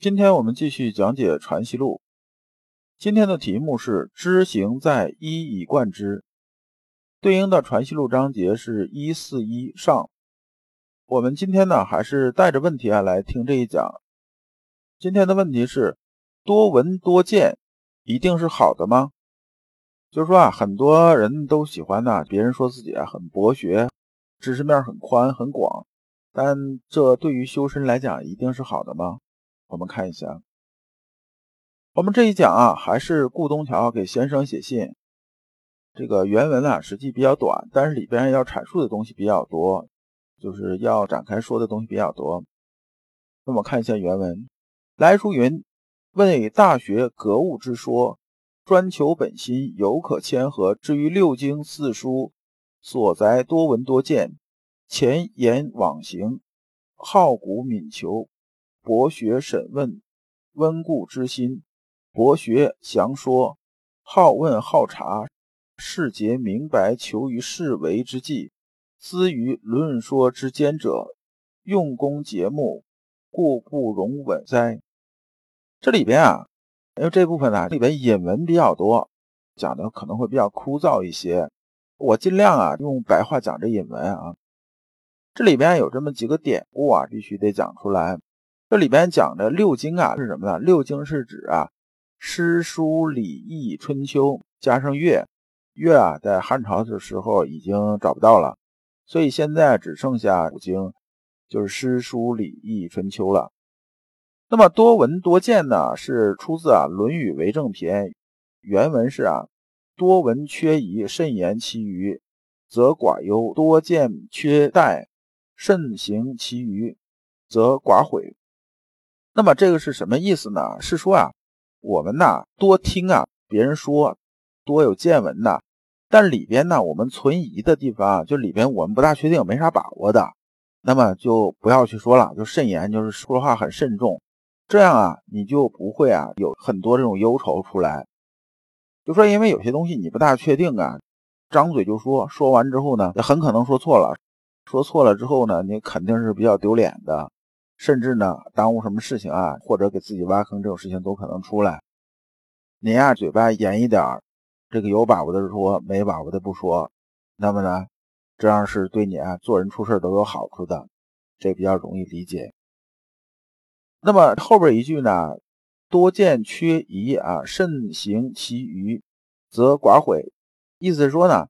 今天我们继续讲解《传习录》，今天的题目是“知行在一以贯之”，对应的《传习录》章节是一四一上。我们今天呢，还是带着问题啊来听这一讲。今天的问题是：多闻多见，一定是好的吗？就是说啊，很多人都喜欢呢，别人说自己啊很博学，知识面很宽很广，但这对于修身来讲，一定是好的吗？我们看一下，我们这一讲啊，还是顾东桥给先生写信。这个原文啊，实际比较短，但是里边要阐述的东西比较多，就是要展开说的东西比较多。那么看一下原文，来书云：“问大学格物之说，专求本心，犹可谦和。至于六经四书所载，多闻多见，前言往行，好古敏求。”博学审问，温故知新；博学详说，好问好察，世节明白，求于事为之计，思于论说之间者，用功节目，故不容稳哉。这里边啊，因为这部分呢，里边引文比较多，讲的可能会比较枯燥一些，我尽量啊用白话讲这引文啊。这里边有这么几个典故啊，必须得讲出来。这里边讲的六经啊是什么呢？六经是指啊诗书礼易春秋加上乐，乐啊在汉朝的时候已经找不到了，所以现在只剩下五经，就是诗书礼易春秋了。那么多闻多见呢，是出自啊《论语为政篇》，原文是啊多闻缺仪，慎言其余，则寡忧；多见缺殆，慎行其余，则寡悔。那么这个是什么意思呢？是说啊，我们呐多听啊别人说，多有见闻呐，但里边呢我们存疑的地方啊，就里边我们不大确定，没啥把握的，那么就不要去说了，就慎言，就是说话很慎重，这样啊你就不会啊有很多这种忧愁出来。就说因为有些东西你不大确定啊，张嘴就说，说完之后呢，很可能说错了，说错了之后呢，你肯定是比较丢脸的。甚至呢，耽误什么事情啊，或者给自己挖坑，这种事情都可能出来。您呀，嘴巴严一点这个有把握的说，没把握的不说。那么呢，这样是对你啊做人处事都有好处的，这比较容易理解。那么后边一句呢，多见缺疑啊，慎行其余，则寡悔。意思是说呢，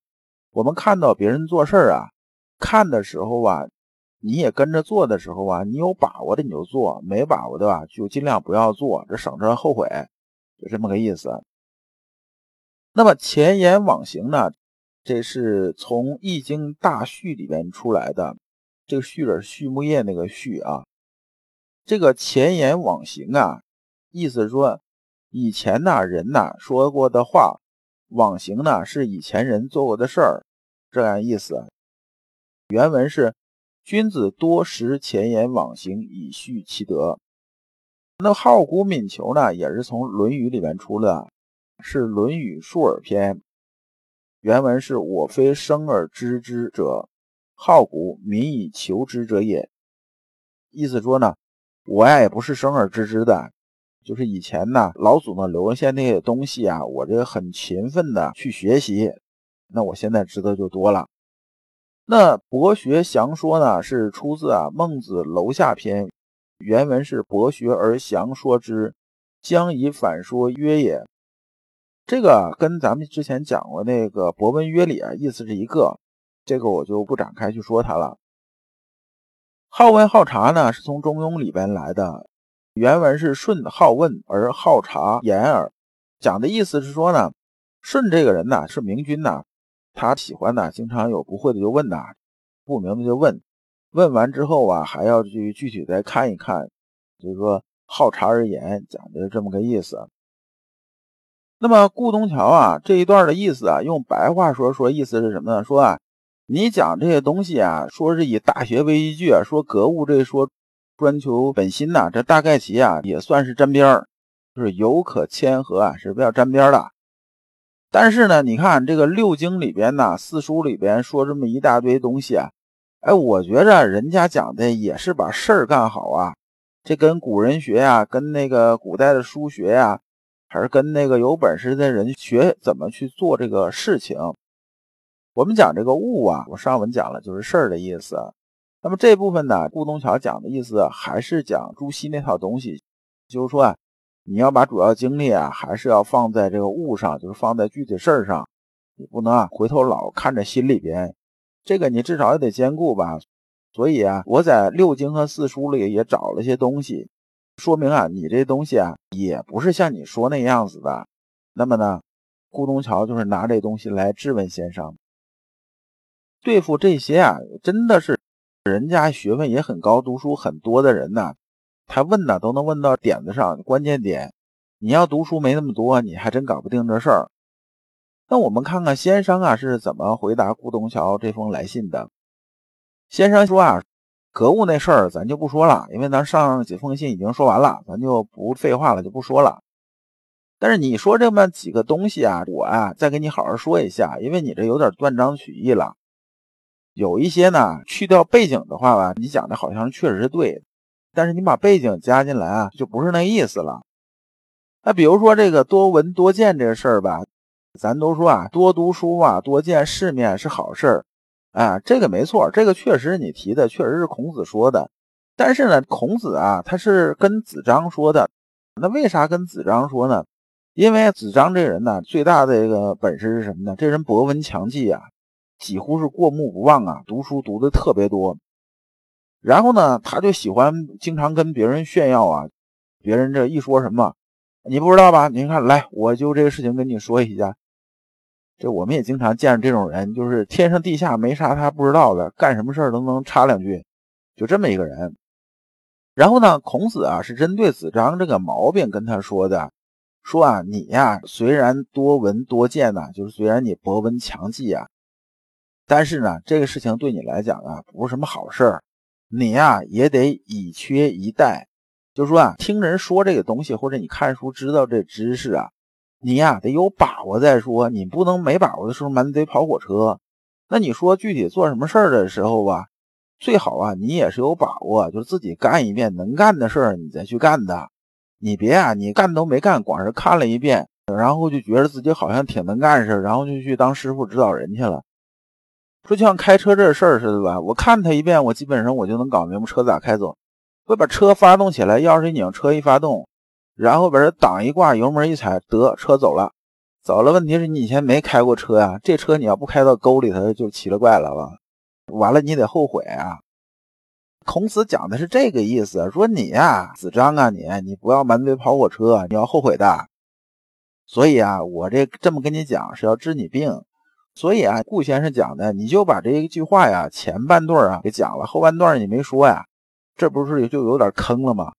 我们看到别人做事啊，看的时候啊。你也跟着做的时候啊，你有把握的你就做，没把握的吧就尽量不要做，这省着后悔，就这么个意思。那么前言往行呢，这是从《易经大序》里边出来的，这个序是畜牧业那个序啊。这个前言往行啊，意思说以前呢人呐说过的话，往行呢是以前人做过的事儿，这样意思。原文是。君子多识前言往行，以续其德。那好古敏求呢，也是从《论语》里面出的，是《论语述而篇》。原文是我非生而知之者，好古民以求之者也。意思说呢，我呀也不是生而知之的，就是以前呢老祖呢留下那些东西啊，我这个很勤奋的去学习，那我现在知道就多了。那博学详说呢，是出自啊《孟子楼下篇》，原文是“博学而详说之，将以反说曰也”。这个跟咱们之前讲过那个“博文约礼”啊，意思是一个，这个我就不展开去说它了。好问好察呢，是从《中庸》里边来的，原文是“舜好问而好察言耳”，讲的意思是说呢，舜这个人呢是明君呐。他喜欢呢，经常有不会的就问呐，不明白就问，问完之后啊，还要去具体再看一看，就是说好茶而言，讲的这么个意思。那么顾东桥啊这一段的意思啊，用白话说说，意思是什么呢？说啊，你讲这些东西啊，说是以大学为依据，说格物这说专求本心呐，这大概其啊也算是沾边儿，就是有可谦和啊，是比较沾边的。但是呢，你看这个六经里边呢，四书里边说这么一大堆东西啊，哎，我觉着人家讲的也是把事儿干好啊，这跟古人学呀，跟那个古代的书学呀。还是跟那个有本事的人学怎么去做这个事情。我们讲这个物啊，我上文讲了就是事儿的意思。那么这部分呢，顾东桥讲的意思还是讲朱熹那套东西，就是说啊，你要把主要精力啊，还是要放在这个物上，就是放在具体事儿上，你不能啊回头老看着心里边，这个你至少也得兼顾吧。所以啊，我在六经和四书里也找了些东西。说明啊，你这东西啊，也不是像你说那样子的。那么呢，顾东桥就是拿这东西来质问先生。对付这些啊，真的是人家学问也很高、读书很多的人呢，他问呢都能问到点子上、关键点。你要读书没那么多，你还真搞不定这事儿。那我们看看先生啊是怎么回答顾东桥这封来信的。先生说啊。格物那事儿咱就不说了，因为咱上几封信已经说完了，咱就不废话了，就不说了。但是你说这么几个东西啊，我啊再给你好好说一下，因为你这有点断章取义了。有一些呢，去掉背景的话吧，你讲的好像确实是对，但是你把背景加进来啊，就不是那意思了。那比如说这个多闻多见这个事儿吧，咱都说啊，多读书啊，多见世面是好事儿。啊，这个没错，这个确实你提的确实是孔子说的，但是呢，孔子啊，他是跟子张说的，那为啥跟子张说呢？因为子张这人呢，最大的一个本事是什么呢？这人博闻强记啊，几乎是过目不忘啊，读书读的特别多。然后呢，他就喜欢经常跟别人炫耀啊，别人这一说什么，你不知道吧？您看，来，我就这个事情跟你说一下。这我们也经常见着这种人，就是天上地下没啥他不知道的，干什么事儿都能插两句，就这么一个人。然后呢，孔子啊是针对子张这个毛病跟他说的，说啊你呀虽然多闻多见呐，就是虽然你博闻强记啊，但是呢这个事情对你来讲啊不是什么好事儿，你呀也得以缺一代，就是说啊听人说这个东西或者你看书知道这知识啊。你呀，得有把握再说，你不能没把握的时候满嘴跑火车。那你说具体做什么事儿的时候吧，最好啊，你也是有把握，就是自己干一遍能干的事儿，你再去干的。你别啊，你干都没干，光是看了一遍，然后就觉得自己好像挺能干似的，然后就去当师傅指导人去了。说就像开车这事儿似的吧，我看他一遍，我基本上我就能搞明白车咋开走。会把车发动起来，钥匙一拧，车一发动。然后把这挡一挂，油门一踩，得车走了，走了。问题是你以前没开过车呀，这车你要不开到沟里头就奇了怪了吧？完了你得后悔啊！孔子讲的是这个意思，说你呀，子张啊，你你不要满嘴跑火车，你要后悔的。所以啊，我这这么跟你讲是要治你病。所以啊，顾先生讲的，你就把这一句话呀前半段啊给讲了，后半段你没说呀，这不是就有点坑了吗？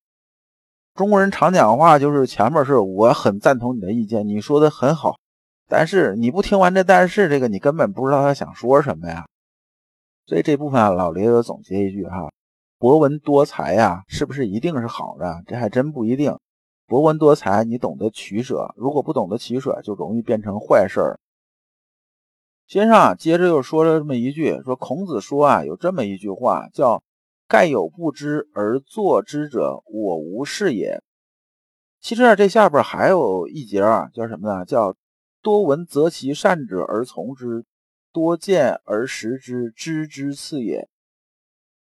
中国人常讲话，就是前面是我很赞同你的意见，你说的很好，但是你不听完这但是这个，你根本不知道他想说什么呀。所以这部分啊，老刘又总结一句哈：博闻多才呀，是不是一定是好的？这还真不一定。博闻多才，你懂得取舍，如果不懂得取舍，就容易变成坏事儿。先生啊，接着又说了这么一句，说孔子说啊，有这么一句话叫。盖有不知而作之者，我无是也。其实啊，这下边还有一节啊，叫什么呢？叫多闻择其善者而从之，多见而识之，知之次也。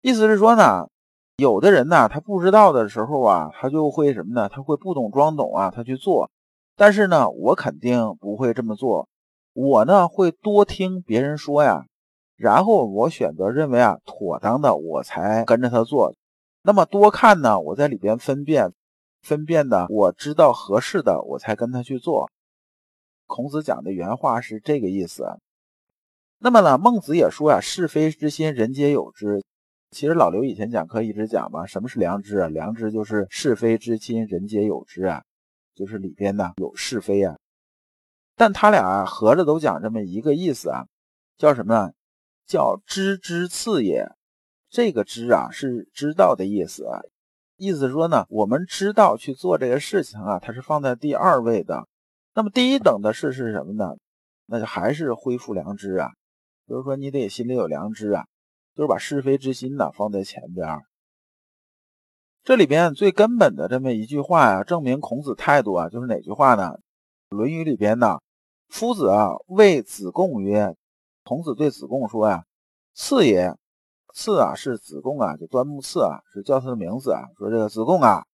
意思是说呢，有的人呢，他不知道的时候啊，他就会什么呢？他会不懂装懂啊，他去做。但是呢，我肯定不会这么做。我呢，会多听别人说呀。然后我选择认为啊妥当的，我才跟着他做。那么多看呢，我在里边分辨，分辨的我知道合适的，我才跟他去做。孔子讲的原话是这个意思。那么呢，孟子也说啊，是非之心人皆有之。其实老刘以前讲课一直讲嘛，什么是良知啊？良知就是是非之心，人皆有之啊，就是里边呢有是非啊。但他俩合着都讲这么一个意思啊，叫什么呢？叫知之次也。这个知啊是知道的意思啊，意思说呢，我们知道去做这个事情啊，它是放在第二位的。那么第一等的事是什么呢？那就还是恢复良知啊，就是说你得心里有良知啊，就是把是非之心呢放在前边。这里边最根本的这么一句话呀，证明孔子态度啊，就是哪句话呢？《论语》里边呢，夫子啊谓子贡曰：“孔子对子贡说呀，次也，次啊是子贡啊，就端木赐啊，是叫他的名字啊。说这个子贡啊。”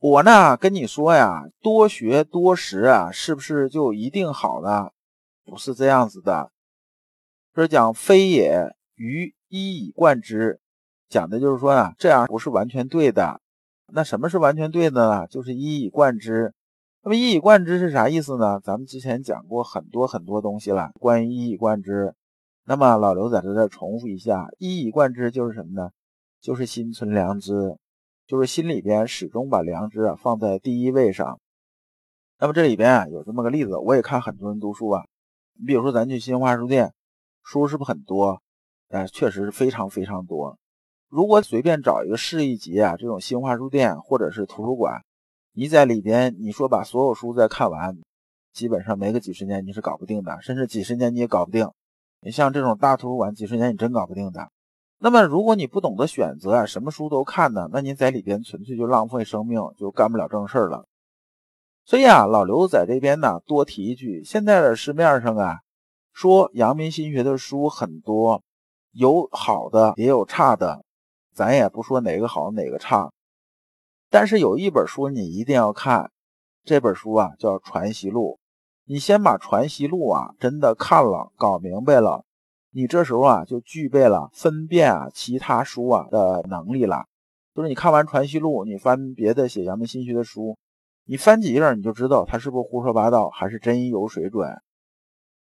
我呢跟你说呀，多学多识啊，是不是就一定好呢？不是这样子的。这讲非也，于一以贯之，讲的就是说啊，这样不是完全对的。那什么是完全对的呢？就是一以贯之。那么一以贯之是啥意思呢？咱们之前讲过很多很多东西了，关于一以贯之。那么老刘在这再重复一下，一以贯之就是什么呢？就是心存良知。就是心里边始终把良知啊放在第一位上。那么这里边啊有这么个例子，我也看很多人读书啊。你比如说咱去新华书店，书是不是很多？哎，确实是非常非常多。如果随便找一个市一级啊这种新华书店或者是图书馆，你在里边你说把所有书再看完，基本上没个几十年你是搞不定的，甚至几十年你也搞不定。你像这种大图书馆，几十年你真搞不定的。那么，如果你不懂得选择啊，什么书都看呢，那你在里边纯粹就浪费生命，就干不了正事了。所以啊，老刘在这边呢多提一句：现在的市面上啊，说阳明心学的书很多，有好的也有差的，咱也不说哪个好哪个差。但是有一本书你一定要看，这本书啊叫《传习录》，你先把《传习录》啊真的看了，搞明白了。你这时候啊，就具备了分辨啊其他书啊的能力了。就是你看完《传习录》，你翻别的写阳明心学的书，你翻几页你就知道他是不是胡说八道，还是真有水准。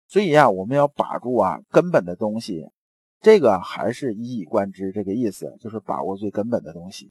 所以呀，我们要把住啊根本的东西，这个还是一以贯之这个意思，就是把握最根本的东西。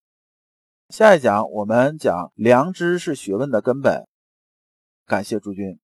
下一讲我们讲良知是学问的根本。感谢诸君。